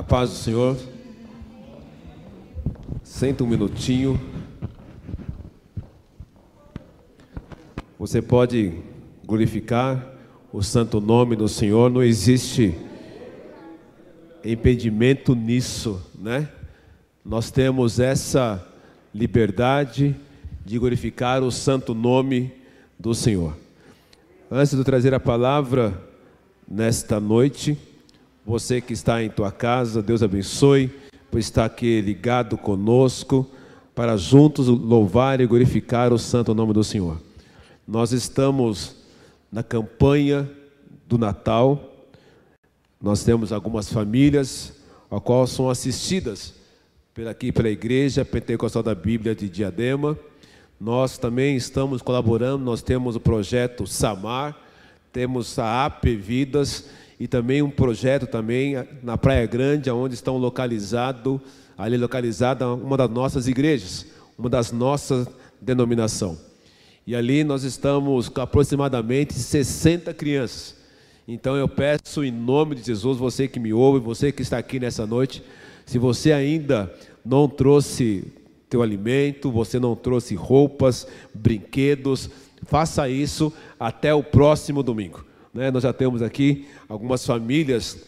A paz do Senhor. Senta um minutinho. Você pode glorificar o santo nome do Senhor, não existe impedimento nisso, né? Nós temos essa liberdade de glorificar o santo nome do Senhor. Antes de trazer a palavra nesta noite, você que está em tua casa, Deus abençoe por estar aqui ligado conosco para juntos louvar e glorificar o santo nome do Senhor. Nós estamos na campanha do Natal. Nós temos algumas famílias a qual são assistidas pela aqui pela igreja Pentecostal da Bíblia de Diadema. Nós também estamos colaborando, nós temos o projeto Samar, temos a AP Vidas e também um projeto também na Praia Grande, onde estão localizado, ali localizada uma das nossas igrejas, uma das nossas denominação. E ali nós estamos com aproximadamente 60 crianças. Então eu peço em nome de Jesus, você que me ouve, você que está aqui nessa noite, se você ainda não trouxe teu alimento, você não trouxe roupas, brinquedos, faça isso até o próximo domingo. Né? Nós já temos aqui algumas famílias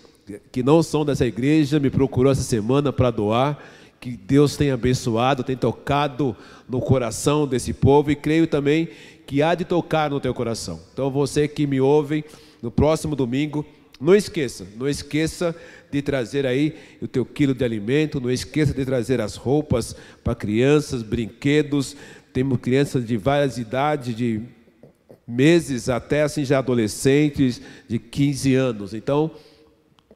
que não são dessa igreja, me procurou essa semana para doar que Deus tem abençoado, tem tocado no coração desse povo e creio também que há de tocar no teu coração. Então você que me ouve no próximo domingo, não esqueça, não esqueça de trazer aí o teu quilo de alimento, não esqueça de trazer as roupas para crianças, brinquedos. Temos crianças de várias idades, de meses até assim já adolescentes, de 15 anos. Então,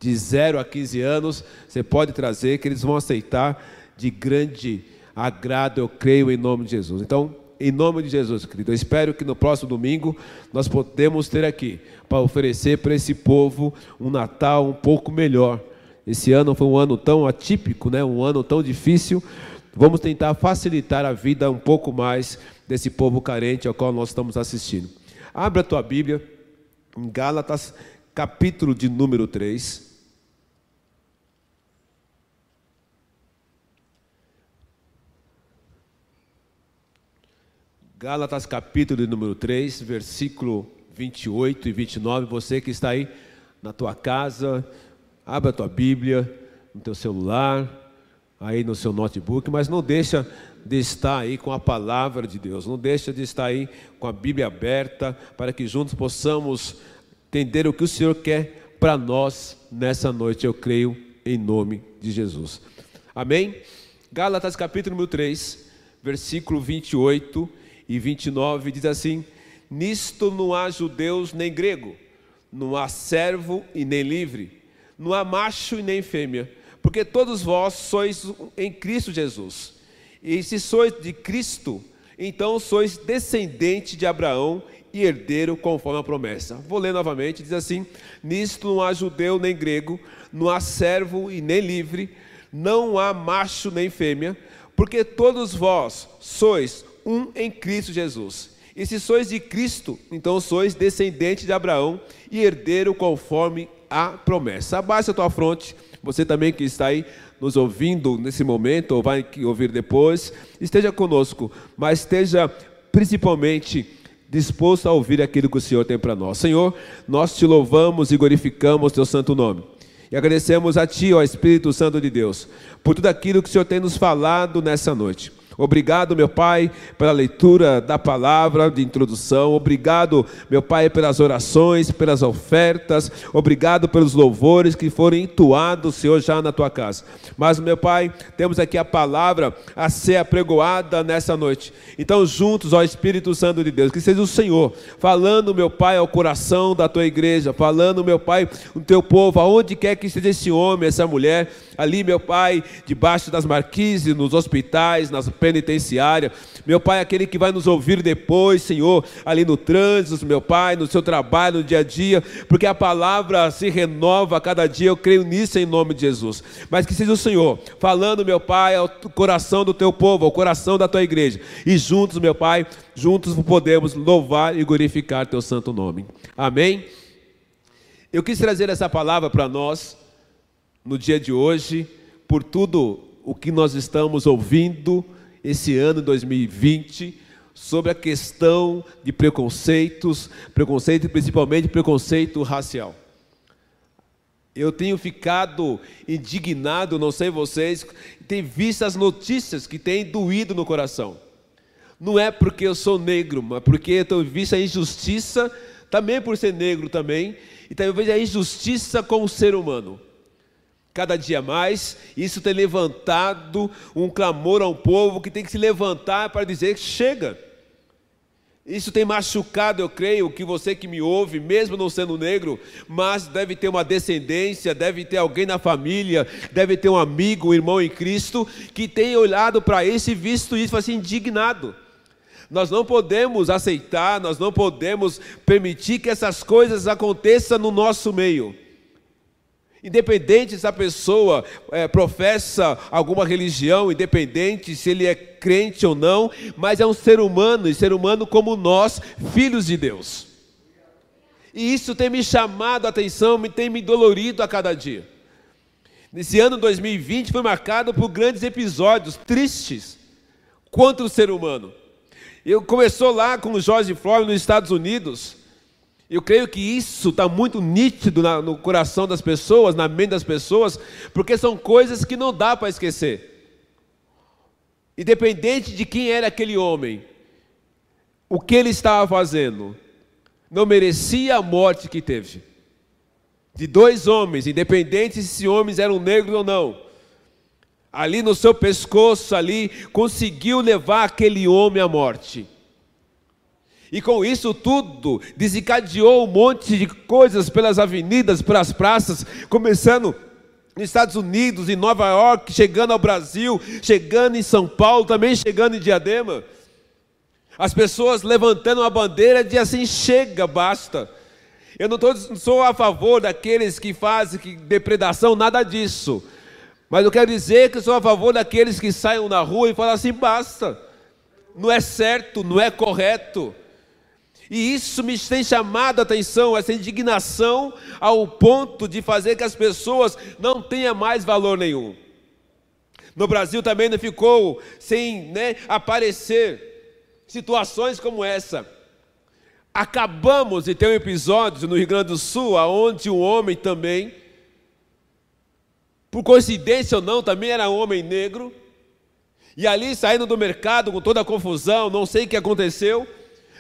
de 0 a 15 anos, você pode trazer que eles vão aceitar de grande agrado, eu creio em nome de Jesus. Então, em nome de Jesus, querido, eu espero que no próximo domingo nós podemos ter aqui para oferecer para esse povo um Natal um pouco melhor. Esse ano foi um ano tão atípico, né? um ano tão difícil. Vamos tentar facilitar a vida um pouco mais desse povo carente ao qual nós estamos assistindo. Abra a tua Bíblia em Gálatas, capítulo de número 3. Gálatas capítulo número 3, versículo 28 e 29. Você que está aí na tua casa, abra a tua Bíblia, no teu celular, aí no seu notebook, mas não deixa de estar aí com a palavra de Deus, não deixa de estar aí com a Bíblia aberta, para que juntos possamos entender o que o Senhor quer para nós nessa noite, eu creio, em nome de Jesus. Amém? Gálatas capítulo número 3, versículo 28 e 29 diz assim: Nisto não há judeus nem grego, não há servo e nem livre, não há macho e nem fêmea, porque todos vós sois em Cristo Jesus. E se sois de Cristo, então sois descendente de Abraão e herdeiro conforme a promessa. Vou ler novamente, diz assim: Nisto não há judeu nem grego, não há servo e nem livre, não há macho nem fêmea, porque todos vós sois um em Cristo Jesus. E se sois de Cristo, então sois descendente de Abraão e herdeiro conforme a promessa. Abaixa a tua fronte, você também que está aí nos ouvindo nesse momento, ou vai ouvir depois, esteja conosco, mas esteja principalmente disposto a ouvir aquilo que o Senhor tem para nós. Senhor, nós te louvamos e glorificamos teu santo nome. E agradecemos a Ti, ó Espírito Santo de Deus, por tudo aquilo que o Senhor tem nos falado nessa noite. Obrigado, meu Pai, pela leitura da palavra de introdução. Obrigado, meu Pai, pelas orações, pelas ofertas. Obrigado pelos louvores que foram entoados, Senhor, já na tua casa. Mas, meu Pai, temos aqui a palavra a ser apregoada nessa noite. Então, juntos, ó Espírito Santo de Deus, que seja o Senhor falando, meu Pai, ao coração da tua igreja, falando, meu Pai, o teu povo, aonde quer que esteja esse homem, essa mulher, ali, meu Pai, debaixo das marquises, nos hospitais, nas penitenciárias. Meu Pai, aquele que vai nos ouvir depois, Senhor, ali no trânsito, meu Pai, no seu trabalho, no dia a dia, porque a palavra se renova a cada dia, eu creio nisso em nome de Jesus. Mas que seja o Senhor falando, meu Pai, ao coração do teu povo, ao coração da tua igreja. E juntos, meu Pai, juntos podemos louvar e glorificar teu santo nome. Amém? Eu quis trazer essa palavra para nós no dia de hoje, por tudo o que nós estamos ouvindo esse ano 2020 sobre a questão de preconceitos, preconceito principalmente preconceito racial. Eu tenho ficado indignado, não sei vocês, tem visto as notícias que têm doído no coração. Não é porque eu sou negro, mas porque eu tenho visto a injustiça, também por ser negro também, e vejo a injustiça com o ser humano. Cada dia mais, isso tem levantado um clamor a um povo que tem que se levantar para dizer que chega. Isso tem machucado, eu creio, que você que me ouve, mesmo não sendo negro, mas deve ter uma descendência, deve ter alguém na família, deve ter um amigo, um irmão em Cristo, que tem olhado para isso e visto isso assim, indignado. Nós não podemos aceitar, nós não podemos permitir que essas coisas aconteçam no nosso meio. Independente se a pessoa é, professa alguma religião, independente se ele é crente ou não, mas é um ser humano, e ser humano como nós, filhos de Deus. E isso tem me chamado a atenção, tem me dolorido a cada dia. Nesse ano 2020 foi marcado por grandes episódios tristes contra o ser humano. Eu começou lá com o George Floyd nos Estados Unidos, eu creio que isso está muito nítido no coração das pessoas, na mente das pessoas, porque são coisas que não dá para esquecer. Independente de quem era aquele homem, o que ele estava fazendo, não merecia a morte que teve. De dois homens, independente se homens eram negros ou não, ali no seu pescoço, ali, conseguiu levar aquele homem à morte. E com isso tudo, desencadeou um monte de coisas pelas avenidas, pelas praças, começando nos Estados Unidos, em Nova York, chegando ao Brasil, chegando em São Paulo, também chegando em Diadema. As pessoas levantando uma bandeira de assim, chega, basta. Eu não, tô, não sou a favor daqueles que fazem que, depredação, nada disso. Mas eu quero dizer que sou a favor daqueles que saiam na rua e falam assim, basta. Não é certo, não é correto. E isso me tem chamado a atenção, essa indignação, ao ponto de fazer que as pessoas não tenham mais valor nenhum. No Brasil também não ficou sem né, aparecer situações como essa. Acabamos de ter um episódio no Rio Grande do Sul, onde um homem também, por coincidência ou não, também era um homem negro, e ali saindo do mercado com toda a confusão, não sei o que aconteceu,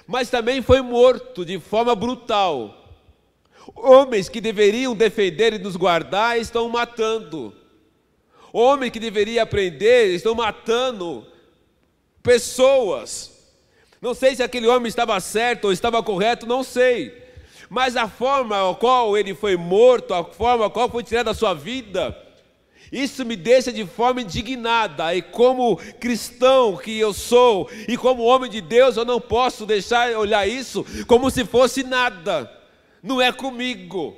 mas também foi morto de forma brutal. Homens que deveriam defender e nos guardar estão matando. Homens que deveriam aprender estão matando pessoas. Não sei se aquele homem estava certo ou estava correto, não sei. Mas a forma a qual ele foi morto, a forma a qual foi tirada a sua vida, isso me deixa de forma indignada, e como cristão que eu sou, e como homem de Deus, eu não posso deixar olhar isso como se fosse nada, não é comigo.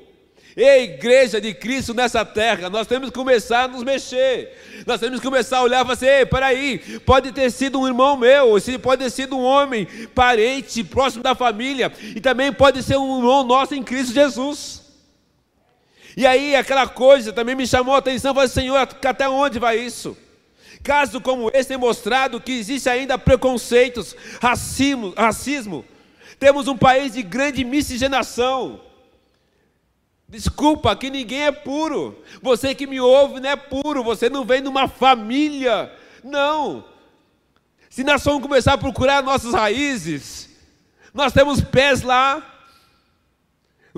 Ei, igreja de Cristo nessa terra, nós temos que começar a nos mexer, nós temos que começar a olhar e falar assim: ei, peraí, pode ter sido um irmão meu, pode ter sido um homem, parente, próximo da família, e também pode ser um irmão nosso em Cristo Jesus. E aí aquela coisa também me chamou a atenção, falei, Senhor, até onde vai isso? Caso como esse tem mostrado que existe ainda preconceitos, racismo, racismo. Temos um país de grande miscigenação. Desculpa, aqui ninguém é puro. Você que me ouve não é puro, você não vem de uma família. Não. Se nós formos começar a procurar nossas raízes, nós temos pés lá,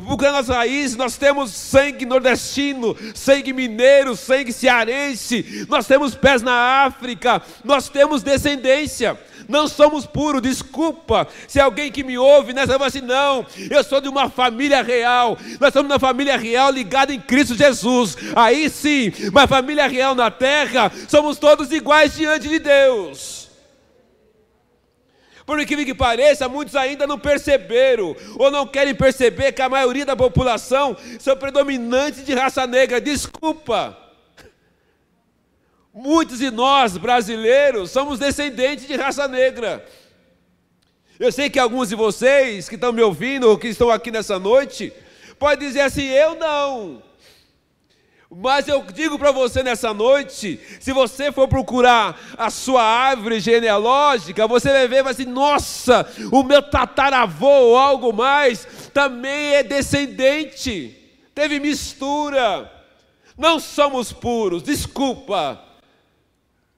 Procurando as raízes, nós temos sangue nordestino, sangue mineiro, sangue cearense, nós temos pés na África, nós temos descendência, não somos puros, desculpa. Se alguém que me ouve nessa vai assim, não, eu sou de uma família real, nós somos uma família real ligada em Cristo Jesus. Aí sim, uma família real na terra, somos todos iguais diante de Deus. Por incrível que pareça, muitos ainda não perceberam ou não querem perceber que a maioria da população são predominantes de raça negra. Desculpa. Muitos de nós, brasileiros, somos descendentes de raça negra. Eu sei que alguns de vocês que estão me ouvindo ou que estão aqui nessa noite, podem dizer assim: eu não. Mas eu digo para você nessa noite, se você for procurar a sua árvore genealógica, você vai ver, vai assim, nossa, o meu tataravô ou algo mais também é descendente. Teve mistura. Não somos puros, desculpa.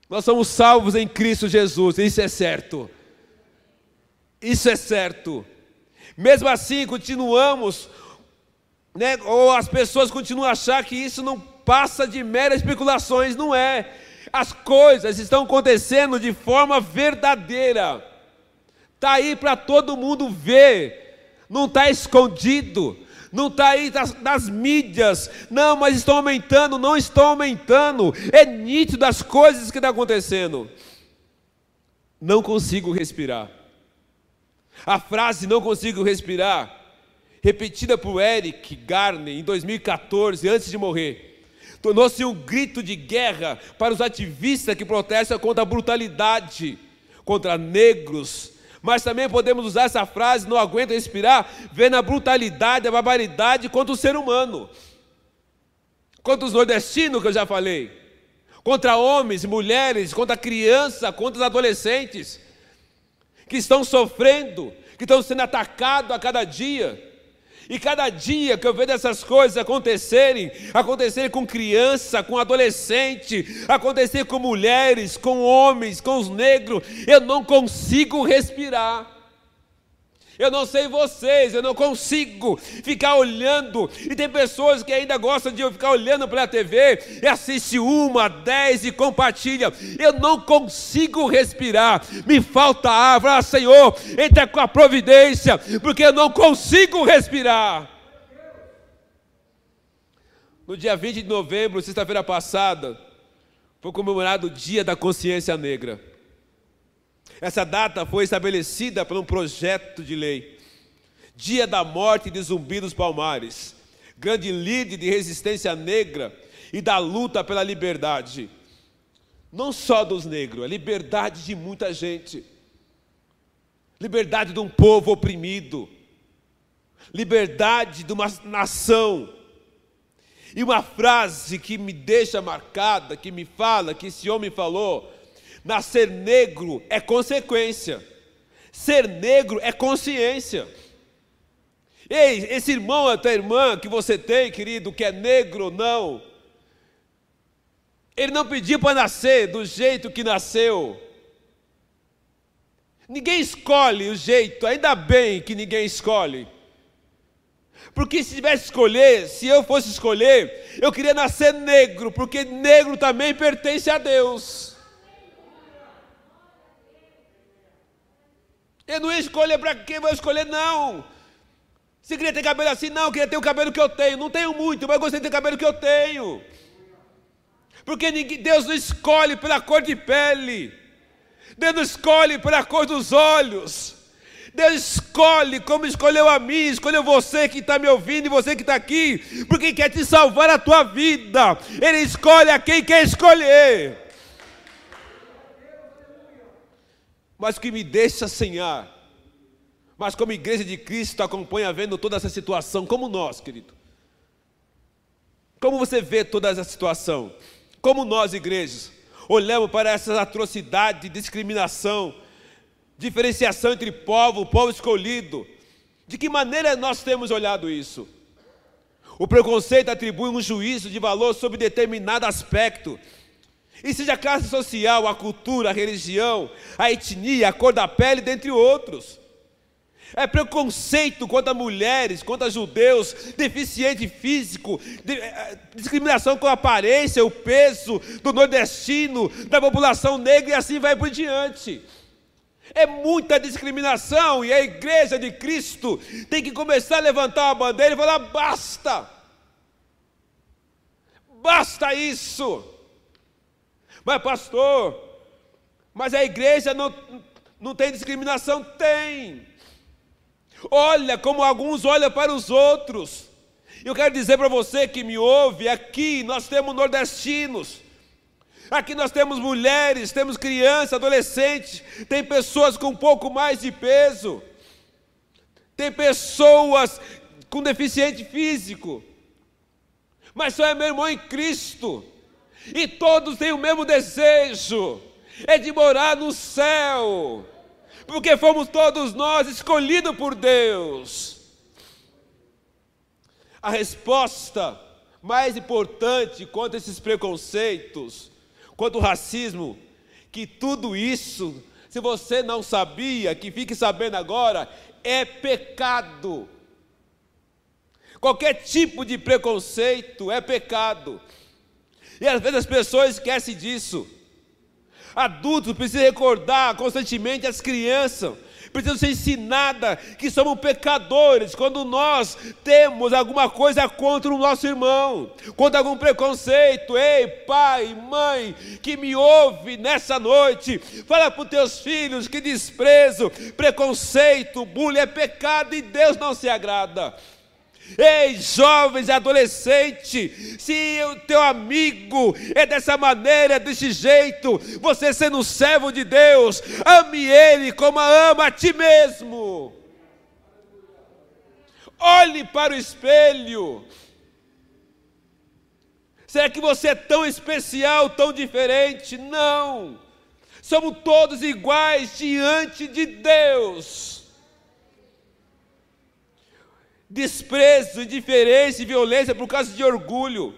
Nós somos salvos em Cristo Jesus, isso é certo. Isso é certo. Mesmo assim, continuamos né? ou as pessoas continuam a achar que isso não passa de meras especulações, não é. As coisas estão acontecendo de forma verdadeira, está aí para todo mundo ver, não está escondido, não está aí das, das, mídias, não, mas estão aumentando, não estão aumentando, é nítido as coisas que estão acontecendo. Não consigo respirar. A frase não consigo respirar repetida por Eric Garner em 2014, antes de morrer, tornou-se um grito de guerra para os ativistas que protestam contra a brutalidade contra negros. Mas também podemos usar essa frase, não aguento respirar, vendo a brutalidade, a barbaridade contra o ser humano. Contra os nordestinos, que eu já falei. Contra homens, mulheres, contra crianças, contra os adolescentes. Que estão sofrendo, que estão sendo atacados a cada dia. E cada dia que eu vejo essas coisas acontecerem, acontecerem com criança, com adolescente, acontecer com mulheres, com homens, com os negros, eu não consigo respirar. Eu não sei vocês, eu não consigo ficar olhando. E tem pessoas que ainda gostam de ficar olhando pela TV e assiste uma, dez e compartilha. Eu não consigo respirar. Me falta ar. Fala, Senhor, entra com a providência, porque eu não consigo respirar. No dia 20 de novembro, sexta-feira passada, foi comemorado o Dia da Consciência Negra. Essa data foi estabelecida por um projeto de lei. Dia da morte de Zumbi dos Palmares, grande líder de resistência negra e da luta pela liberdade. Não só dos negros, a liberdade de muita gente. Liberdade de um povo oprimido. Liberdade de uma nação. E uma frase que me deixa marcada, que me fala, que esse homem falou, Nascer negro é consequência. Ser negro é consciência. Ei, esse irmão, a tua irmã que você tem, querido, que é negro ou não, ele não pediu para nascer do jeito que nasceu. Ninguém escolhe o jeito, ainda bem que ninguém escolhe. Porque se tivesse escolher, se eu fosse escolher, eu queria nascer negro, porque negro também pertence a Deus. Eu não ia escolher para quem vou escolher, não. Se queria ter cabelo assim, não, eu queria ter o cabelo que eu tenho. Não tenho muito, mas gostei de ter o cabelo que eu tenho. Porque ninguém, Deus não escolhe pela cor de pele. Deus não escolhe pela cor dos olhos. Deus escolhe como escolheu a mim, escolheu você que está me ouvindo e você que está aqui, porque quer te salvar a tua vida. Ele escolhe a quem quer escolher. Mas que me deixa sem ar. Mas como igreja de Cristo acompanha vendo toda essa situação, como nós, querido. Como você vê toda essa situação? Como nós, igrejas, olhamos para essas atrocidades, discriminação, diferenciação entre povo, povo escolhido. De que maneira nós temos olhado isso? O preconceito atribui um juízo de valor sobre determinado aspecto e seja a classe social, a cultura, a religião, a etnia, a cor da pele, dentre outros. É preconceito contra mulheres, contra judeus, deficiente físico, de, é, discriminação com a aparência, o peso do nordestino, da população negra e assim vai por diante. É muita discriminação e a igreja de Cristo tem que começar a levantar uma bandeira e falar: basta, basta isso. Mas, pastor, mas a igreja não, não tem discriminação? Tem. Olha como alguns olham para os outros. Eu quero dizer para você que me ouve, aqui nós temos nordestinos, aqui nós temos mulheres, temos crianças, adolescentes, tem pessoas com um pouco mais de peso, tem pessoas com deficiente físico. mas só é meu irmão em Cristo. E todos têm o mesmo desejo, é de morar no céu, porque fomos todos nós escolhidos por Deus. A resposta mais importante contra esses preconceitos, contra o racismo, que tudo isso, se você não sabia, que fique sabendo agora, é pecado. Qualquer tipo de preconceito é pecado. E às vezes as pessoas esquecem disso. Adultos precisam recordar constantemente as crianças, precisam ser ensinadas que somos pecadores quando nós temos alguma coisa contra o nosso irmão, contra algum preconceito. Ei, pai, mãe, que me ouve nessa noite, fala para os teus filhos que desprezo, preconceito, bullying é pecado e Deus não se agrada. Ei, jovens e adolescentes, se o teu amigo é dessa maneira, desse jeito, você sendo servo de Deus, ame ele como ama a ti mesmo. Olhe para o espelho. Será que você é tão especial, tão diferente? Não. Somos todos iguais diante de Deus desprezo, indiferença e violência por causa de orgulho.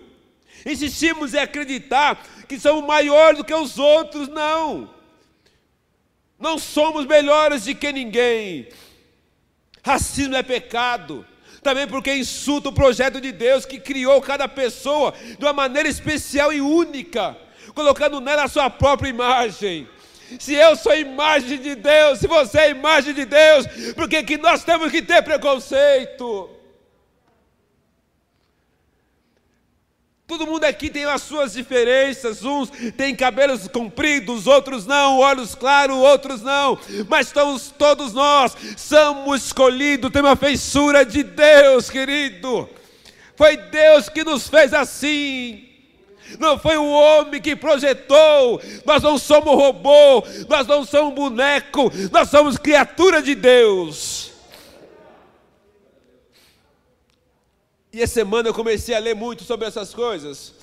Insistimos em acreditar que somos maiores do que os outros, não. Não somos melhores do que ninguém. Racismo é pecado. Também porque insulta o projeto de Deus que criou cada pessoa de uma maneira especial e única, colocando nela a sua própria imagem. Se eu sou imagem de Deus, se você é imagem de Deus, por que, que nós temos que ter preconceito? Todo mundo aqui tem as suas diferenças, uns têm cabelos compridos, outros não, olhos claros, outros não, mas estamos, todos nós somos escolhidos, temos a feiçura de Deus, querido. Foi Deus que nos fez assim não foi o homem que projetou. Nós não somos robô, nós não somos boneco, nós somos criatura de Deus. E essa semana eu comecei a ler muito sobre essas coisas.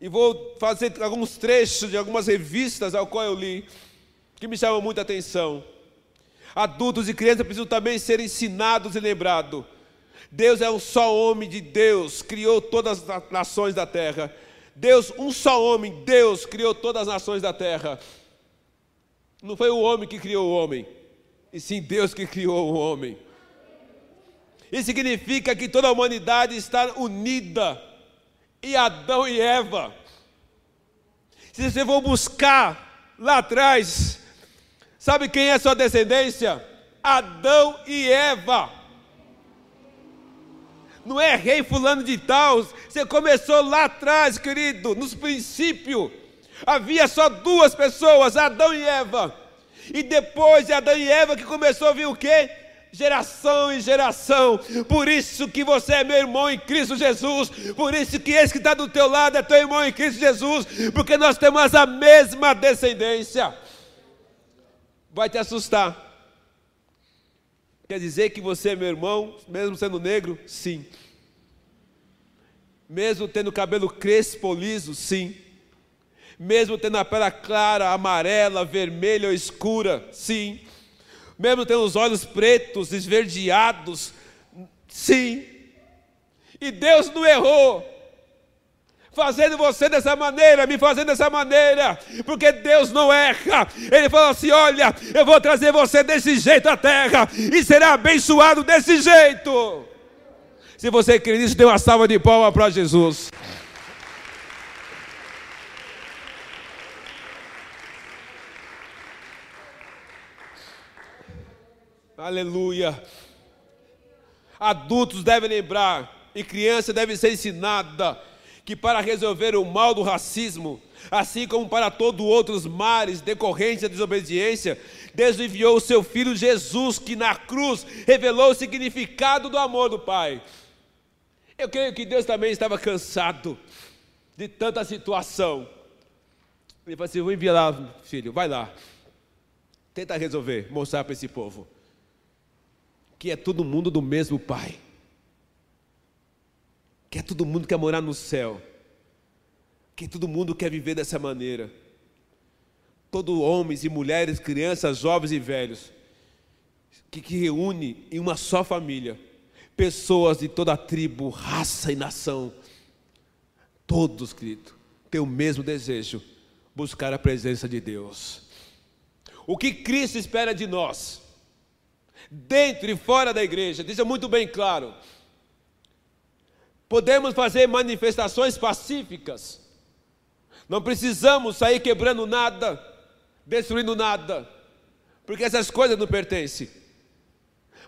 E vou fazer alguns trechos de algumas revistas ao qual eu li, que me chamam muita atenção. Adultos e crianças precisam também ser ensinados e lembrados Deus é um só homem de Deus, criou todas as nações da terra. Deus, um só homem, Deus criou todas as nações da terra. Não foi o homem que criou o homem, e sim Deus que criou o homem. Isso significa que toda a humanidade está unida, e Adão e Eva. Se você for buscar lá atrás, sabe quem é sua descendência? Adão e Eva não é rei fulano de tal. Você começou lá atrás, querido, nos princípios. Havia só duas pessoas, Adão e Eva. E depois de Adão e Eva que começou a vir o quê? Geração em geração, por isso que você é meu irmão em Cristo Jesus, por isso que esse que está do teu lado é teu irmão em Cristo Jesus, porque nós temos a mesma descendência. Vai te assustar, Quer dizer que você é meu irmão, mesmo sendo negro? Sim. Mesmo tendo cabelo crespo liso? Sim. Mesmo tendo a pele clara, amarela, vermelha ou escura? Sim. Mesmo tendo os olhos pretos, esverdeados? Sim. E Deus não errou fazendo você dessa maneira, me fazendo dessa maneira, porque Deus não erra. Ele falou assim: Olha, eu vou trazer você desse jeito à terra e será abençoado desse jeito. Se você crê nisso, dê uma salva de palmas para Jesus. Aleluia. Adultos devem lembrar e criança deve ser ensinada que para resolver o mal do racismo, assim como para todos outros males decorrentes da desobediência, Deus enviou o seu Filho Jesus, que na cruz revelou o significado do amor do Pai. Eu creio que Deus também estava cansado de tanta situação. Ele falou assim: vou enviar lá, filho, vai lá. Tenta resolver, mostrar para esse povo que é todo mundo do mesmo Pai Que todo mundo quer morar no céu. Que todo mundo quer viver dessa maneira. Todo homens e mulheres, crianças, jovens e velhos, que, que reúne em uma só família pessoas de toda a tribo, raça e nação. Todos, querido, têm o mesmo desejo, buscar a presença de Deus. O que Cristo espera de nós, dentro e fora da igreja, deixa muito bem claro. Podemos fazer manifestações pacíficas, não precisamos sair quebrando nada, destruindo nada, porque essas coisas não pertencem.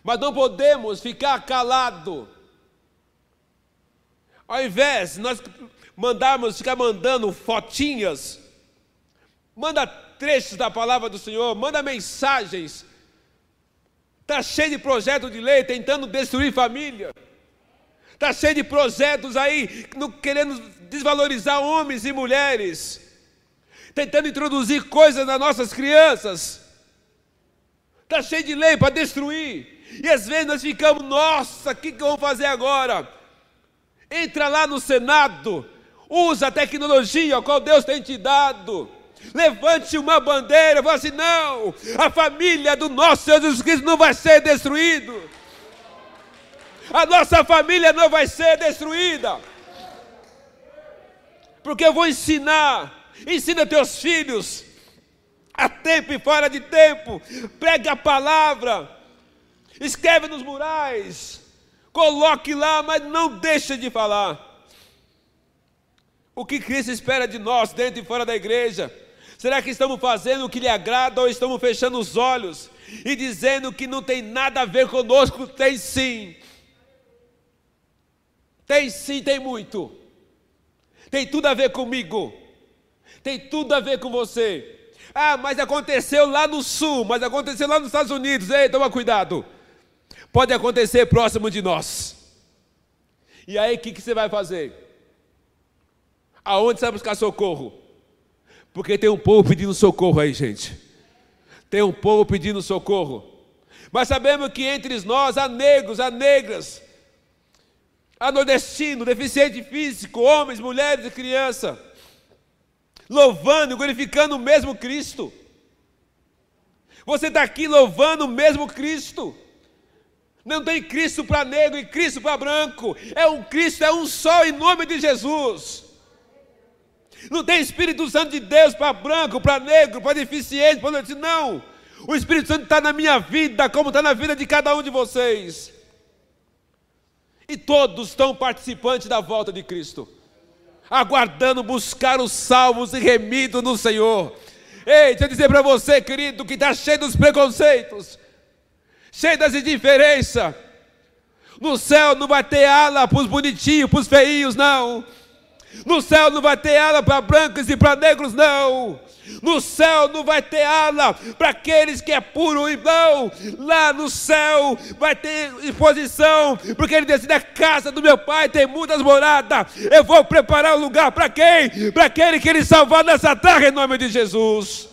Mas não podemos ficar calado. Ao invés nós mandarmos ficar mandando fotinhas, manda trechos da palavra do Senhor, manda mensagens. Está cheio de projetos de lei tentando destruir família. Está cheio de projetos aí querendo desvalorizar homens e mulheres. Tentando introduzir coisas nas nossas crianças. Está cheio de lei para destruir. E às vezes nós ficamos, nossa, o que, que vamos fazer agora? Entra lá no Senado, usa a tecnologia a qual Deus tem te dado levante uma bandeira fale assim: não, a família do nosso Senhor Jesus Cristo não vai ser destruída. A nossa família não vai ser destruída. Porque eu vou ensinar, ensina teus filhos, a tempo e fora de tempo, prega a palavra, escreve nos murais, coloque lá, mas não deixe de falar. O que Cristo espera de nós, dentro e fora da igreja, Será que estamos fazendo o que lhe agrada ou estamos fechando os olhos e dizendo que não tem nada a ver conosco? Tem sim. Tem sim, tem muito. Tem tudo a ver comigo. Tem tudo a ver com você. Ah, mas aconteceu lá no sul, mas aconteceu lá nos Estados Unidos. Ei, toma cuidado. Pode acontecer próximo de nós. E aí o que, que você vai fazer? Aonde você vai buscar socorro? Porque tem um povo pedindo socorro aí, gente. Tem um povo pedindo socorro. Mas sabemos que entre nós há negros, há negras, há nordestino, deficiente físico, homens, mulheres e crianças, louvando e glorificando o mesmo Cristo. Você está aqui louvando o mesmo Cristo. Não tem Cristo para negro e Cristo para branco. É um Cristo, é um só em nome de Jesus. Não tem Espírito Santo de Deus para branco, para negro, para deficiente, para. Não. O Espírito Santo está na minha vida, como está na vida de cada um de vocês. E todos estão participantes da volta de Cristo, aguardando buscar os salvos e remidos no Senhor. Ei, deixa eu dizer para você, querido, que está cheio dos preconceitos, cheio das indiferenças. No céu não vai ter ala para os bonitinhos, para os feinhos, não. No céu não vai ter ala para brancos e para negros, não. No céu não vai ter ala para aqueles que é puro e não. Lá no céu vai ter exposição, porque ele disse: na casa do meu pai tem muitas moradas. Eu vou preparar o um lugar para quem? Para aquele que ele salvar nessa terra em nome de Jesus.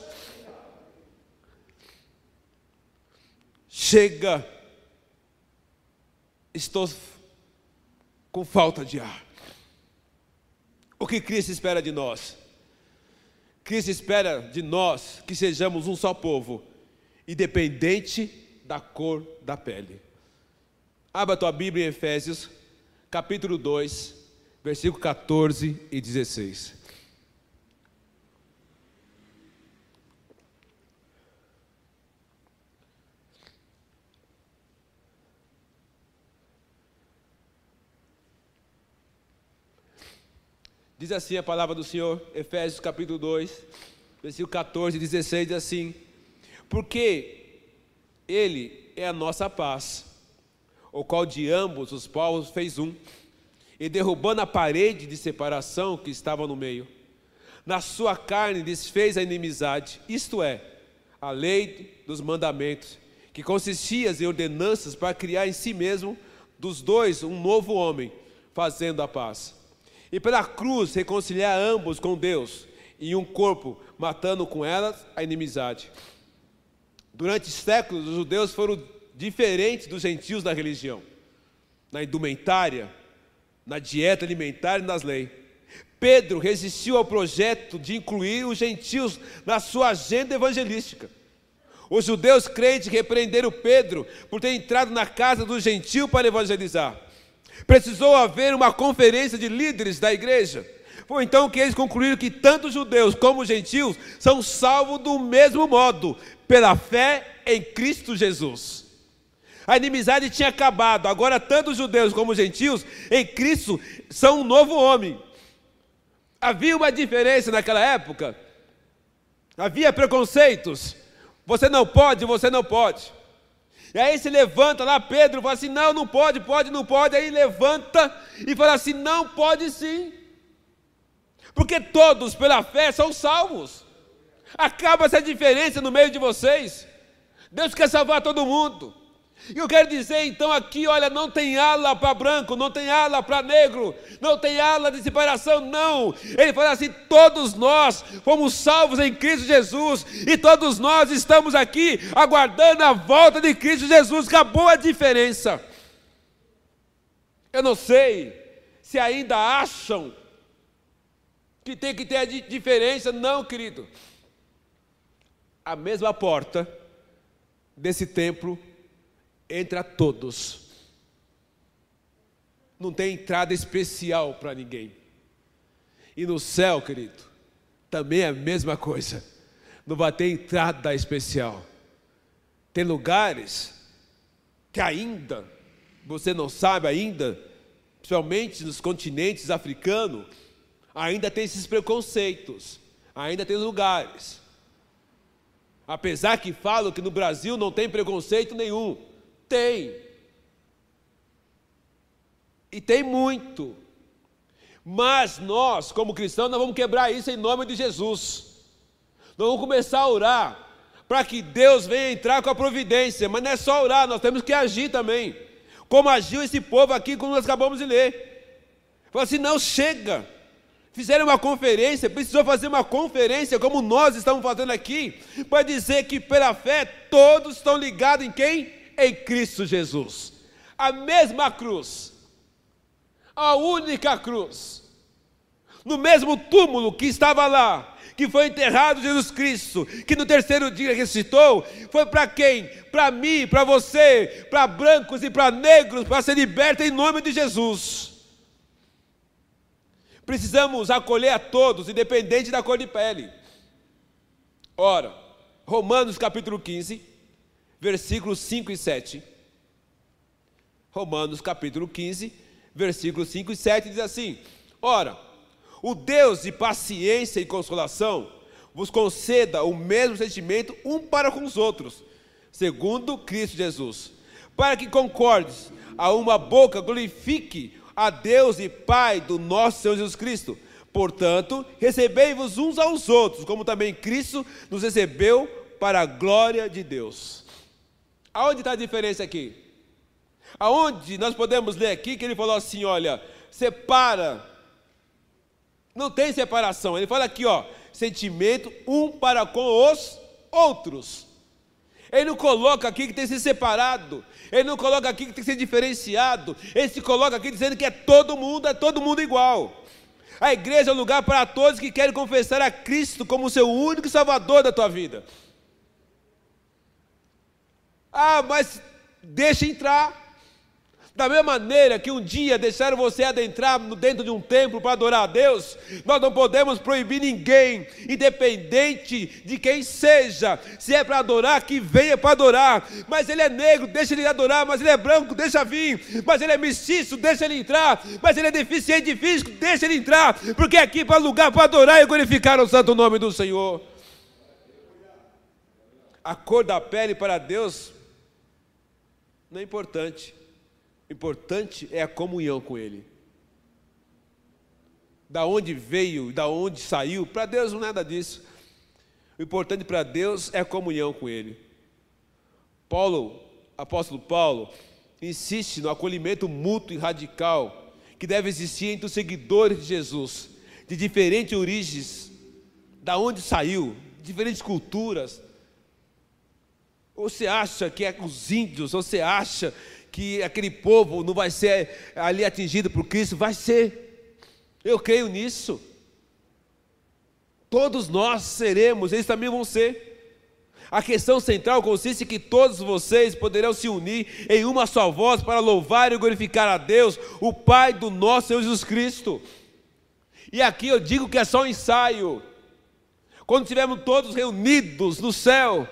Chega, estou com falta de ar. O que Cristo espera de nós? Cristo espera de nós que sejamos um só povo, independente da cor da pele. Abra tua Bíblia em Efésios, capítulo 2, versículo 14 e 16. Diz assim a palavra do Senhor, Efésios capítulo 2, versículo 14 e 16, diz assim: Porque Ele é a nossa paz, o qual de ambos os povos fez um, e derrubando a parede de separação que estava no meio, na sua carne desfez a inimizade, isto é, a lei dos mandamentos, que consistia em ordenanças para criar em si mesmo dos dois um novo homem, fazendo a paz e pela cruz reconciliar ambos com Deus em um corpo, matando com elas a inimizade. Durante séculos, os judeus foram diferentes dos gentios na religião, na indumentária, na dieta alimentar e nas leis. Pedro resistiu ao projeto de incluir os gentios na sua agenda evangelística. Os judeus crentes repreenderam Pedro por ter entrado na casa do gentio para evangelizar. Precisou haver uma conferência de líderes da igreja. Foi então que eles concluíram que tanto judeus como gentios são salvos do mesmo modo, pela fé em Cristo Jesus. A inimizade tinha acabado, agora tanto judeus como gentios em Cristo são um novo homem. Havia uma diferença naquela época. Havia preconceitos. Você não pode, você não pode. E aí se levanta lá Pedro, fala assim: não, não pode, pode, não pode. Aí levanta e fala assim: não pode sim. Porque todos pela fé são salvos. Acaba essa diferença no meio de vocês. Deus quer salvar todo mundo. E eu quero dizer então aqui, olha, não tem ala para branco, não tem ala para negro, não tem ala de separação, não. Ele fala assim: todos nós fomos salvos em Cristo Jesus, e todos nós estamos aqui aguardando a volta de Cristo Jesus. Acabou a diferença. Eu não sei se ainda acham que tem que ter a diferença, não, querido. A mesma porta desse templo entra todos. Não tem entrada especial para ninguém. E no céu, querido, também é a mesma coisa. Não vai ter entrada especial. Tem lugares que ainda, você não sabe ainda, principalmente nos continentes africanos, ainda tem esses preconceitos. Ainda tem lugares. Apesar que falam que no Brasil não tem preconceito nenhum. Tem. E tem muito. Mas nós, como cristãos, nós vamos quebrar isso em nome de Jesus. Nós vamos começar a orar para que Deus venha entrar com a providência. Mas não é só orar, nós temos que agir também. Como agiu esse povo aqui, como nós acabamos de ler. Falou assim: não chega. Fizeram uma conferência, precisou fazer uma conferência, como nós estamos fazendo aqui, para dizer que pela fé todos estão ligados em quem? Em Cristo Jesus. A mesma cruz, a única cruz, no mesmo túmulo que estava lá, que foi enterrado Jesus Cristo, que no terceiro dia ressuscitou, foi para quem? Para mim, para você, para brancos e para negros, para ser liberto em nome de Jesus. Precisamos acolher a todos, independente da cor de pele. Ora, Romanos capítulo 15, versículos 5 e 7. Romanos capítulo 15, versículos 5 e 7 diz assim: Ora, o Deus de paciência e consolação vos conceda o mesmo sentimento um para com os outros, segundo Cristo Jesus, para que concordes a uma boca glorifique a Deus e Pai do nosso Senhor Jesus Cristo. Portanto, recebei-vos uns aos outros, como também Cristo nos recebeu para a glória de Deus. Aonde está a diferença aqui? Aonde nós podemos ler aqui que ele falou assim: olha, separa. Não tem separação. Ele fala aqui, ó, sentimento um para com os outros. Ele não coloca aqui que tem que ser separado. Ele não coloca aqui que tem que ser diferenciado. Ele se coloca aqui dizendo que é todo mundo, é todo mundo igual. A igreja é um lugar para todos que querem confessar a Cristo como seu único Salvador da tua vida. Ah, mas deixa entrar. Da mesma maneira que um dia deixaram você adentrar dentro de um templo para adorar a Deus, nós não podemos proibir ninguém, independente de quem seja. Se é para adorar, que venha para adorar. Mas ele é negro, deixa ele adorar. Mas ele é branco, deixa vir. Mas ele é mestiço, deixa ele entrar. Mas ele é deficiente físico, deixa ele entrar. Porque é aqui para lugar para adorar e glorificar o santo nome do Senhor. A cor da pele para Deus não é importante. O importante é a comunhão com Ele. Da onde veio, da onde saiu, para Deus não é nada disso. O importante para Deus é a comunhão com Ele. Paulo, apóstolo Paulo, insiste no acolhimento mútuo e radical que deve existir entre os seguidores de Jesus, de diferentes origens, da onde saiu, diferentes culturas, você acha que é os índios, você acha que aquele povo não vai ser ali atingido por Cristo, vai ser. Eu creio nisso. Todos nós seremos, eles também vão ser. A questão central consiste em que todos vocês poderão se unir em uma só voz para louvar e glorificar a Deus, o Pai do nosso Senhor Jesus Cristo. E aqui eu digo que é só um ensaio. Quando estivermos todos reunidos no céu,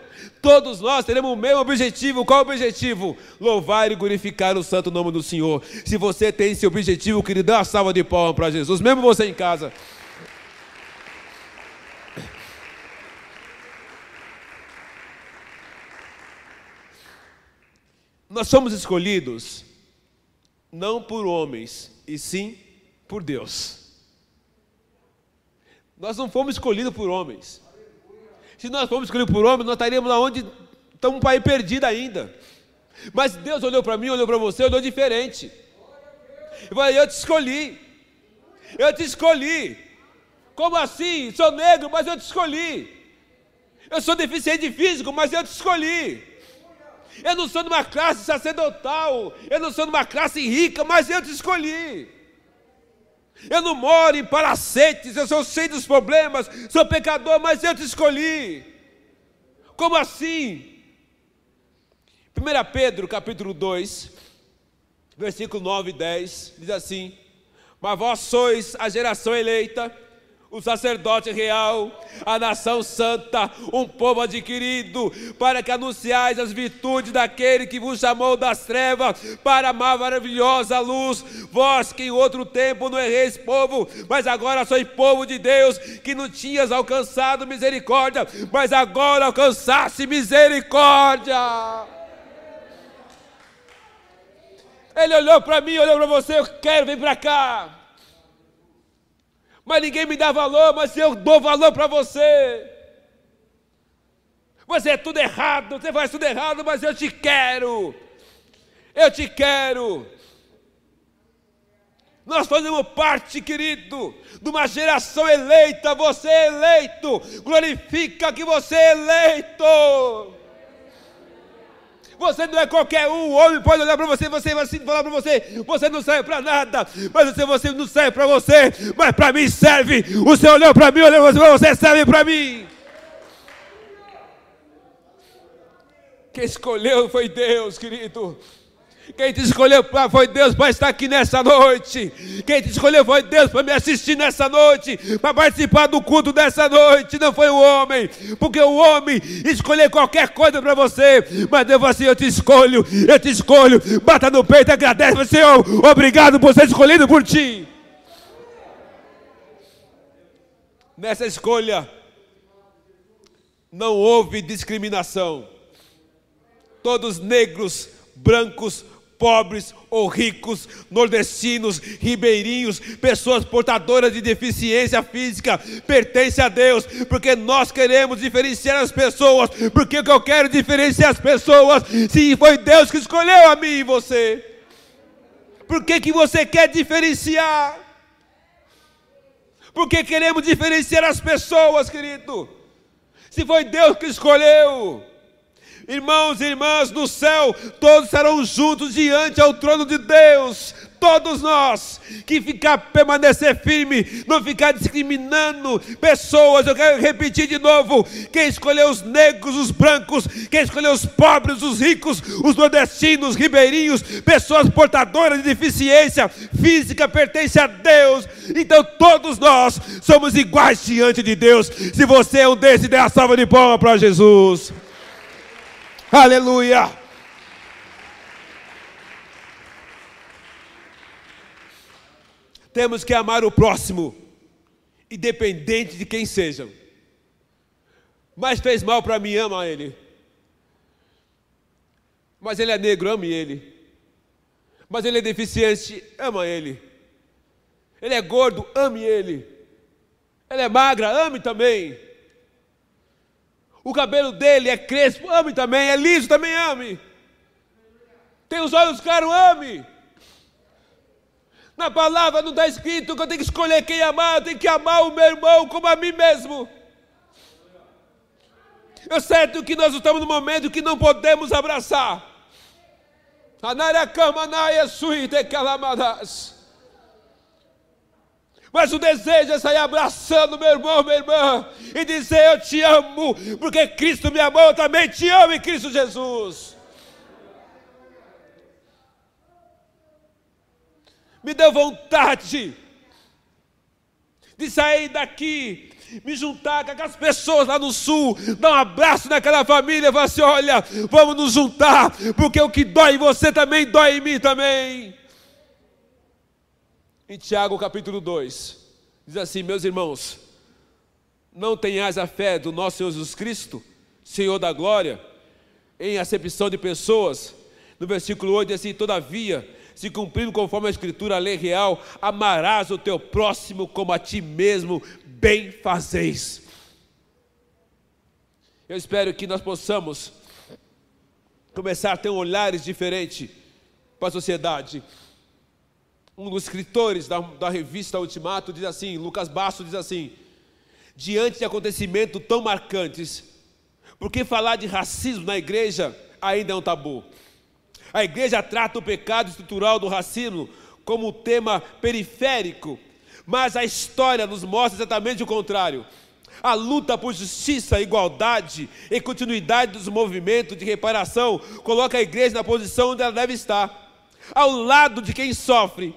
todos nós teremos o mesmo objetivo. Qual o objetivo? Louvar e glorificar o santo nome do Senhor. Se você tem esse objetivo, querido, dá uma salva de palmas para Jesus, mesmo você em casa. Nós somos escolhidos não por homens, e sim por Deus. Nós não fomos escolhidos por homens. Se nós fomos escolhidos por homens, nós estaríamos onde estamos um país perdido ainda. Mas Deus olhou para mim, olhou para você, olhou diferente. E falou: Eu te escolhi. Eu te escolhi. Como assim? Sou negro, mas eu te escolhi. Eu sou deficiente físico, mas eu te escolhi. Eu não sou de uma classe sacerdotal, eu não sou de uma classe rica, mas eu te escolhi. Eu não moro em palacetes, eu sou cheio dos problemas, sou pecador, mas eu te escolhi. Como assim? 1 Pedro capítulo 2, versículo 9 e 10, diz assim: Mas vós sois a geração eleita, o sacerdote real, a nação santa, um povo adquirido, para que anunciais as virtudes daquele que vos chamou das trevas para a maravilhosa luz. Vós que em outro tempo não erreis povo, mas agora sois povo de Deus, que não tinhas alcançado misericórdia, mas agora alcançaste misericórdia. Ele olhou para mim, olhou para você, eu quero vir para cá mas ninguém me dá valor, mas eu dou valor para você. Você é tudo errado, você faz tudo errado, mas eu te quero. Eu te quero. Nós fazemos parte, querido, de uma geração eleita. Você é eleito. Glorifica que você é eleito. Você não é qualquer um. O homem pode olhar para você, você vai falar para você: você não serve para nada. Mas você, você não serve para você, mas para mim serve. O Senhor olhou para mim, olhou para você, você serve para mim. Quem escolheu foi Deus, querido. Quem te escolheu foi Deus para estar aqui nessa noite. Quem te escolheu foi Deus para me assistir nessa noite, para participar do culto dessa noite. Não foi o homem, porque o homem escolheu qualquer coisa para você. Mas Deus falou assim: Eu te escolho, eu te escolho. Bata no peito, agradece, Senhor. Obrigado por ser escolhido por ti. Nessa escolha, não houve discriminação. Todos negros, brancos, pobres ou ricos, nordestinos, ribeirinhos, pessoas portadoras de deficiência física, pertence a Deus, porque nós queremos diferenciar as pessoas, porque eu quero diferenciar as pessoas, se foi Deus que escolheu a mim e você, por que, que você quer diferenciar? Porque queremos diferenciar as pessoas, querido. Se foi Deus que escolheu, Irmãos e irmãs, no céu, todos serão juntos diante ao trono de Deus. Todos nós que ficar permanecer firme, não ficar discriminando pessoas. Eu quero repetir de novo: quem escolheu os negros, os brancos, quem escolheu os pobres, os ricos, os nordestinos, ribeirinhos, pessoas portadoras de deficiência física, pertence a Deus. Então todos nós somos iguais diante de Deus. Se você é um desses, dê a salva de palmas para Jesus. Aleluia! Temos que amar o próximo, independente de quem sejam. Mas fez mal para mim, ama ele. Mas ele é negro, ame ele. Mas ele é deficiente, ama ele. Ele é gordo, ame ele. Ele é magra, ame também. O cabelo dele é crespo, ame também. É liso, também ame. Tem os olhos claros, ame. Na palavra não está escrito que eu tenho que escolher quem amar, eu tenho que amar o meu irmão como a mim mesmo. É certo que nós estamos num momento que não podemos abraçar. Anaracamanaia suíte calamadas. Mas o desejo é sair abraçando meu irmão, minha irmã, e dizer: Eu te amo, porque Cristo me amou, eu também te amo em Cristo Jesus. Me deu vontade de sair daqui, me juntar com aquelas pessoas lá no sul, dar um abraço naquela família falar assim: olha, vamos nos juntar, porque o que dói em você também dói em mim também. Em Tiago capítulo 2, diz assim: meus irmãos, não tenhais a fé do nosso Senhor Jesus Cristo, Senhor da glória, em acepção de pessoas. No versículo 8 diz assim: todavia, se cumprindo conforme a Escritura, a lei real, amarás o teu próximo como a ti mesmo, bem fazeis. Eu espero que nós possamos começar a ter olhares diferentes para a sociedade. Um dos escritores da, da revista Ultimato diz assim, Lucas Basso diz assim, diante de acontecimentos tão marcantes, por que falar de racismo na igreja ainda é um tabu? A igreja trata o pecado estrutural do racismo como um tema periférico, mas a história nos mostra exatamente o contrário. A luta por justiça, igualdade e continuidade dos movimentos de reparação coloca a igreja na posição onde ela deve estar, ao lado de quem sofre,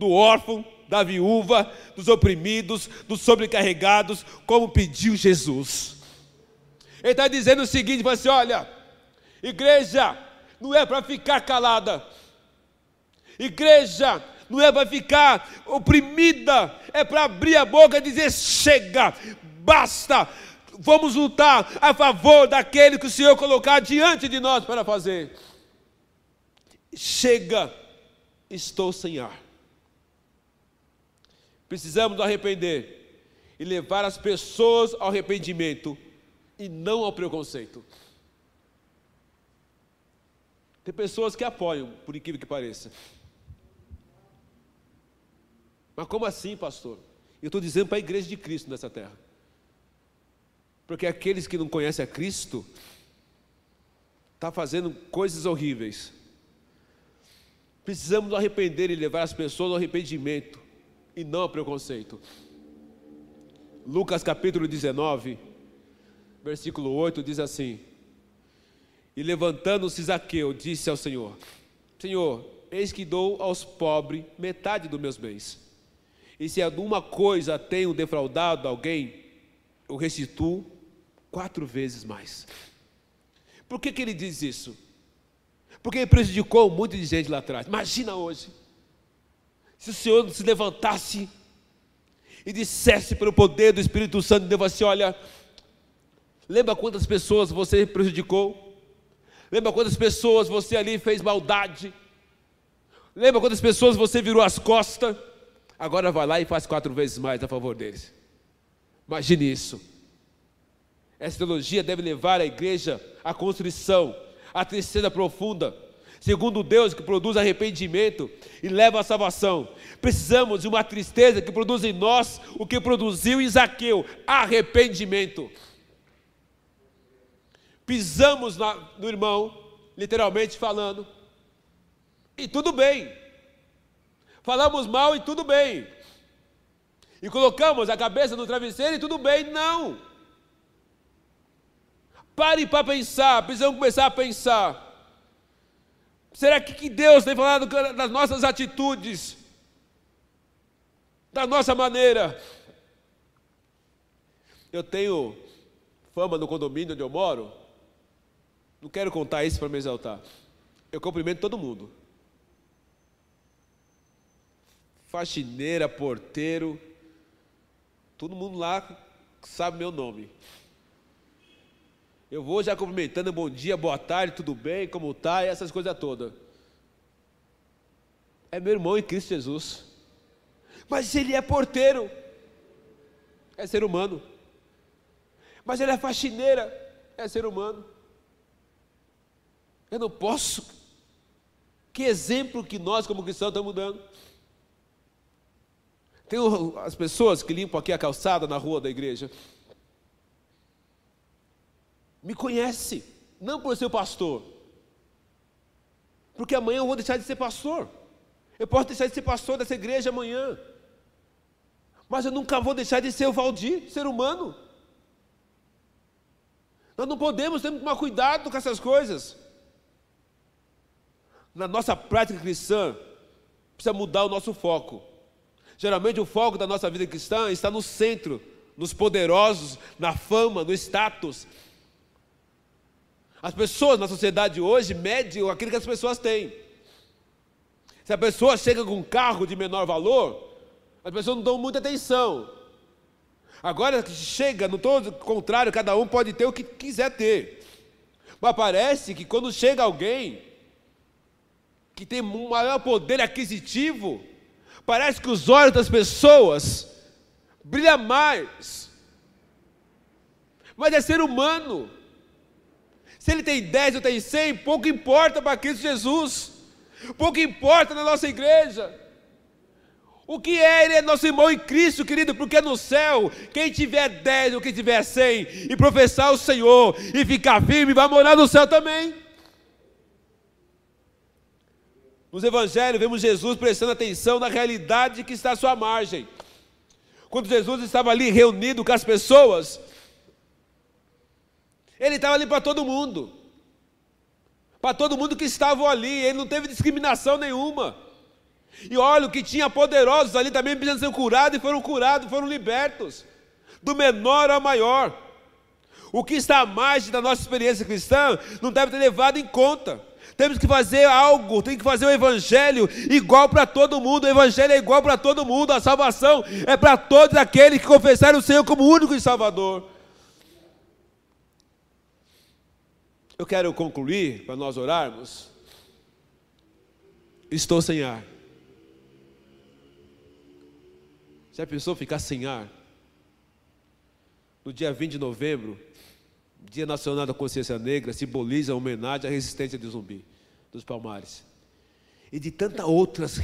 do órfão, da viúva, dos oprimidos, dos sobrecarregados, como pediu Jesus. Ele está dizendo o seguinte: assim, olha, igreja, não é para ficar calada. Igreja não é para ficar oprimida, é para abrir a boca e dizer: chega, basta, vamos lutar a favor daquele que o Senhor colocar diante de nós para fazer. Chega, estou sem ar. Precisamos arrepender e levar as pessoas ao arrependimento e não ao preconceito. Tem pessoas que apoiam, por incrível que pareça. Mas como assim, pastor? Eu estou dizendo para a igreja de Cristo nessa terra. Porque aqueles que não conhecem a Cristo estão tá fazendo coisas horríveis. Precisamos arrepender e levar as pessoas ao arrependimento e não ao preconceito. Lucas capítulo 19, versículo 8 diz assim: e levantando-se Zaqueu, disse ao Senhor: Senhor, eis que dou aos pobres metade dos meus bens. E se alguma coisa tenho defraudado alguém, eu restituo quatro vezes mais. Por que, que ele diz isso? Porque ele prejudicou muita gente lá atrás. Imagina hoje, se o Senhor se levantasse e dissesse pelo poder do Espírito Santo de Deus assim: olha, lembra quantas pessoas você prejudicou? Lembra quantas pessoas você ali fez maldade? Lembra quantas pessoas você virou as costas? Agora vai lá e faz quatro vezes mais a favor deles. Imagine isso. Essa teologia deve levar a igreja à constrição, à tristeza profunda, segundo Deus que produz arrependimento e leva à salvação. Precisamos de uma tristeza que produz em nós o que produziu em Zaqueu: arrependimento pisamos na, no irmão, literalmente falando, e tudo bem. Falamos mal e tudo bem. E colocamos a cabeça no travesseiro e tudo bem. Não. Pare para pensar, precisamos começar a pensar. Será que, Deus tem falado das nossas atitudes? Da nossa maneira? Eu tenho fama no condomínio onde eu moro, não quero contar isso para me exaltar. Eu cumprimento todo mundo. Faxineira, porteiro, todo mundo lá sabe meu nome. Eu vou já cumprimentando, bom dia, boa tarde, tudo bem, como tá, e essas coisas todas. É meu irmão em Cristo Jesus. Mas ele é porteiro. É ser humano. Mas ele é faxineira. É ser humano. Eu não posso. Que exemplo que nós, como cristãos, estamos dando. Tem as pessoas que limpam aqui a calçada na rua da igreja. Me conhece, não por ser pastor, Porque amanhã eu vou deixar de ser pastor. Eu posso deixar de ser pastor dessa igreja amanhã. Mas eu nunca vou deixar de ser o Valdir, ser humano. Nós não podemos, temos que tomar cuidado com essas coisas. Na nossa prática cristã, precisa mudar o nosso foco. Geralmente o foco da nossa vida cristã está no centro, nos poderosos, na fama, no status. As pessoas na sociedade hoje medem aquilo que as pessoas têm. Se a pessoa chega com um carro de menor valor, as pessoas não dão muita atenção. Agora que chega, no todo contrário, cada um pode ter o que quiser ter. Mas parece que quando chega alguém que tem um maior poder aquisitivo, parece que os olhos das pessoas brilham mais. Mas é ser humano. Se ele tem 10 ou tem 100, pouco importa para Cristo Jesus. Pouco importa na nossa igreja. O que é ele é nosso irmão em Cristo, querido, porque no céu, quem tiver 10 ou quem tiver 100 e professar o Senhor e ficar firme, vai morar no céu também. Nos evangelhos vemos Jesus prestando atenção na realidade que está à sua margem. Quando Jesus estava ali reunido com as pessoas, ele estava ali para todo mundo. Para todo mundo que estava ali, ele não teve discriminação nenhuma. E olha, o que tinha poderosos ali também precisam ser curados e foram curados, foram libertos. Do menor ao maior. O que está à margem da nossa experiência cristã não deve ter levado em conta. Temos que fazer algo, tem que fazer o evangelho igual para todo mundo. O evangelho é igual para todo mundo. A salvação é para todos aqueles que confessaram o Senhor como único e Salvador. Eu quero concluir para nós orarmos. Estou sem ar. Já pensou ficar sem ar? No dia 20 de novembro, Dia Nacional da Consciência Negra, simboliza a homenagem à resistência de zumbi dos Palmares. E de tantas outras,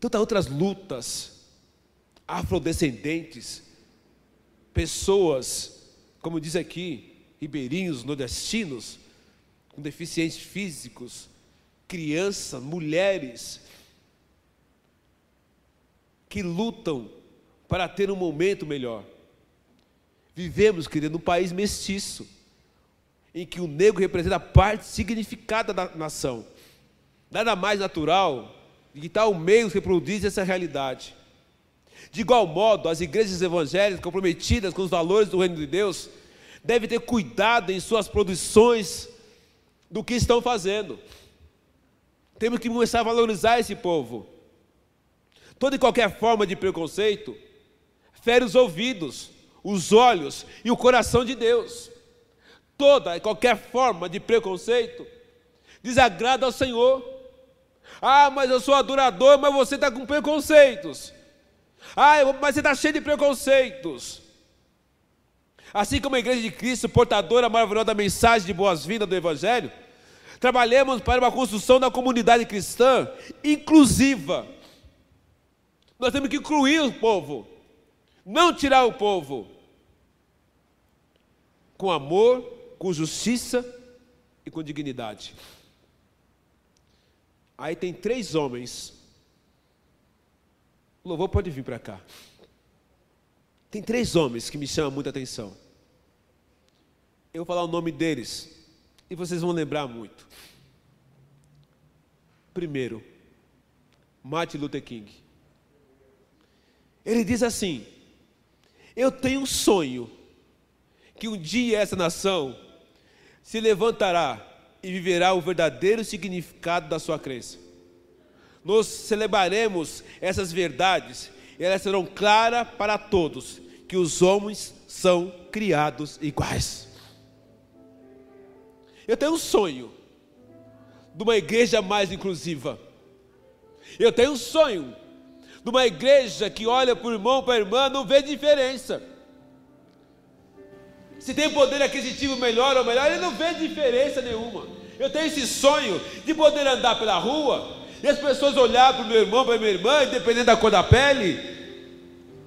tantas outras lutas afrodescendentes, pessoas, como diz aqui, ribeirinhos, nordestinos, com deficientes físicos, crianças, mulheres, que lutam para ter um momento melhor. Vivemos, querido, num país mestiço, em que o negro representa parte significada da nação. Nada mais natural de que tal meio reproduz essa realidade. De igual modo, as igrejas evangélicas comprometidas com os valores do reino de Deus devem ter cuidado em suas produções do que estão fazendo. Temos que começar a valorizar esse povo. Toda e qualquer forma de preconceito fere os ouvidos, os olhos e o coração de Deus. Toda e qualquer forma de preconceito desagrada ao Senhor. Ah, mas eu sou adorador, mas você está com preconceitos. Ah, mas você está cheio de preconceitos. Assim como a igreja de Cristo, portadora maravilhosa da mensagem de boas-vindas do Evangelho, trabalhamos para uma construção da comunidade cristã inclusiva nós temos que incluir o povo, não tirar o povo. Com amor, com justiça e com dignidade. Aí tem três homens. O louvor pode vir para cá. Tem três homens que me chamam muita atenção. Eu vou falar o nome deles e vocês vão lembrar muito. Primeiro, Martin Luther King. Ele diz assim: Eu tenho um sonho que um dia essa nação se levantará e viverá o verdadeiro significado da sua crença. Nós celebraremos essas verdades e elas serão claras para todos que os homens são criados iguais. Eu tenho um sonho de uma igreja mais inclusiva. Eu tenho um sonho de uma igreja que olha para o irmão, para a irmã, não vê diferença. Se tem poder aquisitivo melhor ou melhor, ele não vê diferença nenhuma. Eu tenho esse sonho de poder andar pela rua e as pessoas olhar para o meu irmão, para a minha irmã, independente da cor da pele,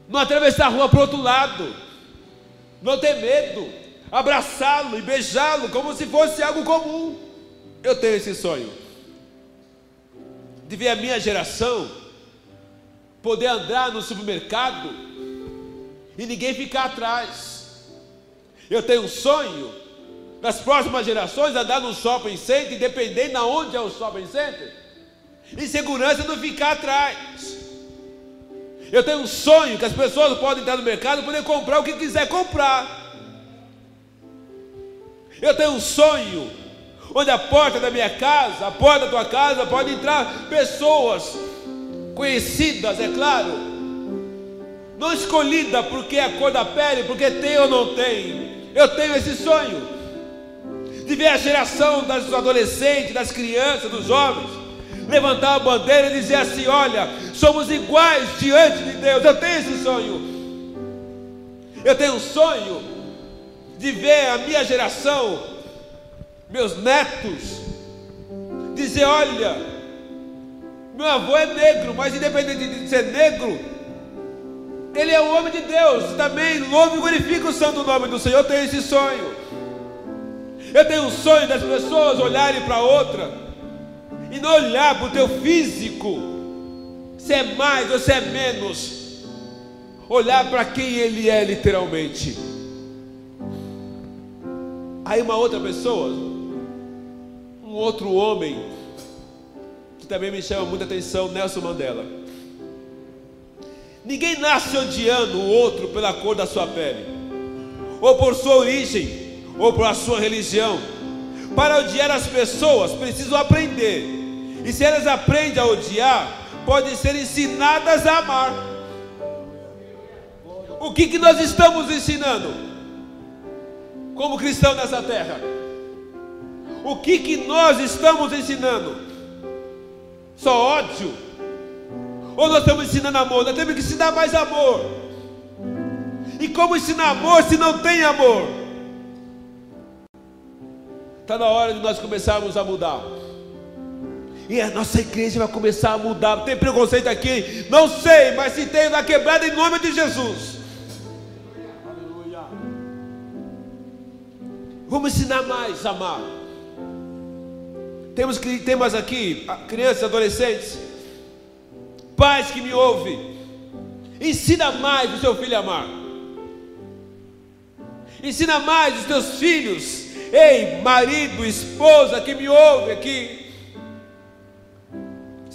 não atravessar a rua para o outro lado, não ter medo, abraçá-lo e beijá-lo como se fosse algo comum. Eu tenho esse sonho. de ver a minha geração poder andar no supermercado e ninguém ficar atrás. Eu tenho um sonho das próximas gerações andar no shopping center, independente de onde é o shopping center, e segurança não ficar atrás. Eu tenho um sonho que as pessoas podem entrar no mercado e poder comprar o que quiser comprar. Eu tenho um sonho onde a porta da minha casa, a porta da tua casa, pode entrar pessoas conhecidas, é claro, não escolhida porque é a cor da pele, porque tem ou não tem. Eu tenho esse sonho de ver a geração dos adolescentes, das crianças, dos jovens, levantar a bandeira e dizer assim: olha, somos iguais diante de Deus. Eu tenho esse sonho. Eu tenho um sonho de ver a minha geração, meus netos, dizer: olha, meu avô é negro, mas independente de ser negro, ele é o homem de Deus. Também louve e glorifica o santo nome do Senhor. Eu tenho esse sonho. Eu tenho um sonho das pessoas olharem para outra e não olhar para o teu físico, se é mais ou se é menos, olhar para quem ele é literalmente. Aí uma outra pessoa, um outro homem, que também me chama muita atenção, Nelson Mandela. Ninguém nasce odiando o outro pela cor da sua pele, ou por sua origem, ou por sua religião. Para odiar as pessoas, precisam aprender. E se elas aprendem a odiar, podem ser ensinadas a amar. O que, que nós estamos ensinando? Como cristão nessa terra? O que, que nós estamos ensinando? Só ódio? Ou nós estamos ensinando amor? Nós temos que ensinar mais amor. E como ensinar amor se não tem amor? Está na hora de nós começarmos a mudar. E a nossa igreja vai começar a mudar. Tem preconceito aqui? Não sei, mas se tem, vai quebrar em nome de Jesus. Aleluia. Vamos ensinar mais amar. Temos, temos aqui crianças, adolescentes, pais que me ouvem. Ensina mais o seu filho a amar. Ensina mais os teus filhos Ei, marido, esposa que me ouve aqui,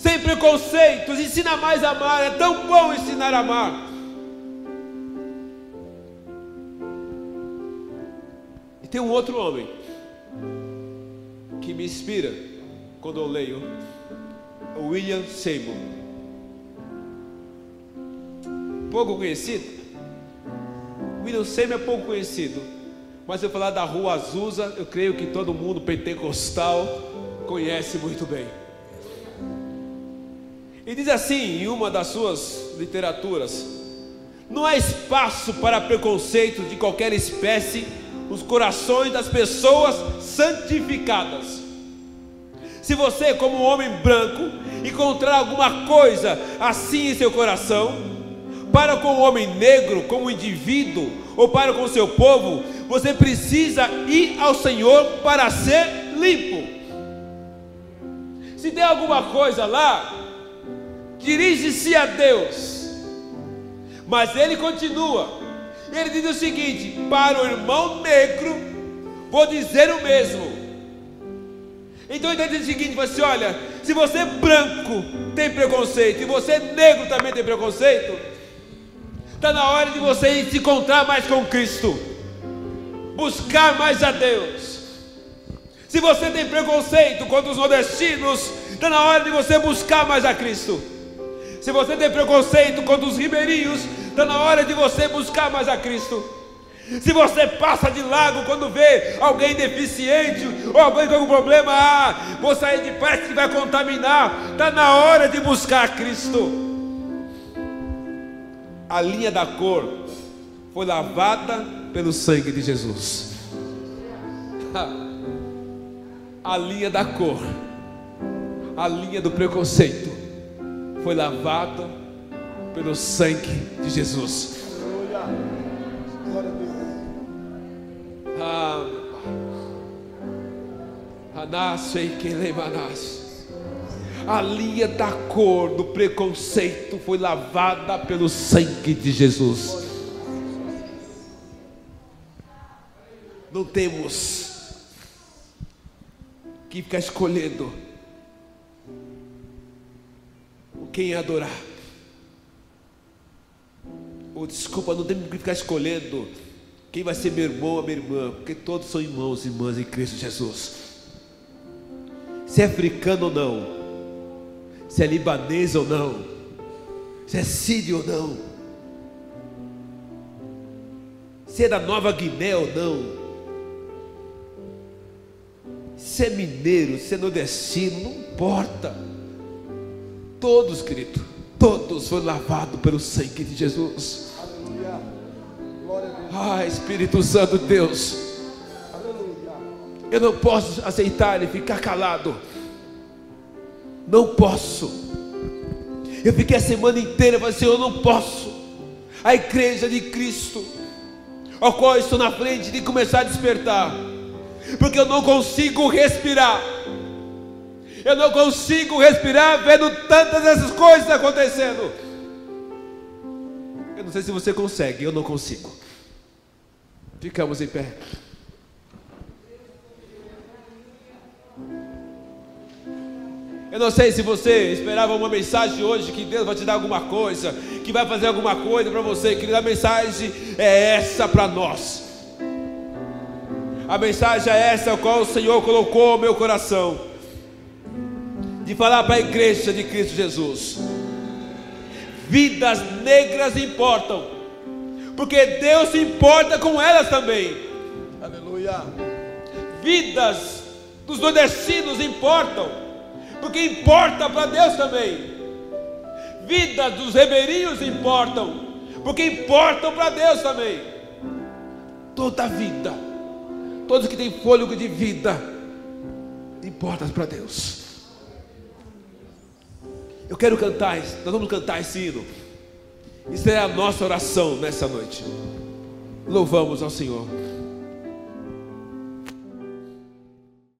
sem preconceitos, ensina mais a amar, é tão bom ensinar a amar. E tem um outro homem que me inspira quando eu leio, William Seymour. Pouco conhecido. William Seymour é pouco conhecido mas eu falar da Rua Azusa, eu creio que todo mundo pentecostal conhece muito bem. E diz assim em uma das suas literaturas: Não há espaço para preconceitos de qualquer espécie nos corações das pessoas santificadas. Se você, como um homem branco, encontrar alguma coisa assim em seu coração, para com o homem negro, como indivíduo, ou para com o seu povo, você precisa ir ao Senhor para ser limpo. Se tem alguma coisa lá, dirige-se a Deus. Mas ele continua. Ele diz o seguinte: para o irmão negro, vou dizer o mesmo. Então ele diz o seguinte: você olha, se você branco tem preconceito e você negro também tem preconceito, está na hora de você se encontrar mais com Cristo buscar mais a Deus. Se você tem preconceito contra os nordestinos, está na hora de você buscar mais a Cristo. Se você tem preconceito contra os ribeirinhos, está na hora de você buscar mais a Cristo. Se você passa de lago quando vê alguém deficiente ou alguém com algum problema, ah, vou sair de perto que vai contaminar. Está na hora de buscar Cristo. A linha da cor foi lavada pelo sangue de Jesus. A linha da cor, a linha do preconceito, foi lavada pelo sangue de Jesus. Ah, A linha da cor do preconceito foi lavada pelo sangue de Jesus. Não temos que ficar escolhendo quem adorar. Ou oh, desculpa, não temos que ficar escolhendo quem vai ser meu irmão ou minha irmã, porque todos são irmãos e irmãs em Cristo Jesus. Se é africano ou não, se é libanês ou não, se é sírio ou não, se é da Nova Guiné ou não, se é mineiro, se é nordestino, não importa. Todos, querido, todos foram lavados pelo sangue de Jesus. Aleluia. Glória a Deus. Ah, Espírito Santo Deus. Aleluia. Eu não posso aceitar e ficar calado. Não posso. Eu fiquei a semana inteira falando assim, eu não posso. A igreja de Cristo, ao qual estou na frente, de começar a despertar. Porque eu não consigo respirar. Eu não consigo respirar vendo tantas essas coisas acontecendo. Eu não sei se você consegue, eu não consigo. Ficamos em pé. Eu não sei se você esperava uma mensagem hoje que Deus vai te dar alguma coisa, que vai fazer alguma coisa para você. Querida, a mensagem é essa para nós. A mensagem é essa, a qual o Senhor colocou no meu coração de falar para a igreja de Cristo Jesus. Vidas negras importam, porque Deus se importa com elas também. Aleluia. Vidas dos nordestinos importam, porque importa para Deus também. Vidas dos ribeirinhos importam, porque importam para Deus também. Toda vida, todos que têm fôlego de vida, importa para Deus. Eu quero cantar, nós vamos cantar esse hino. Isso é a nossa oração nessa noite. Louvamos ao Senhor.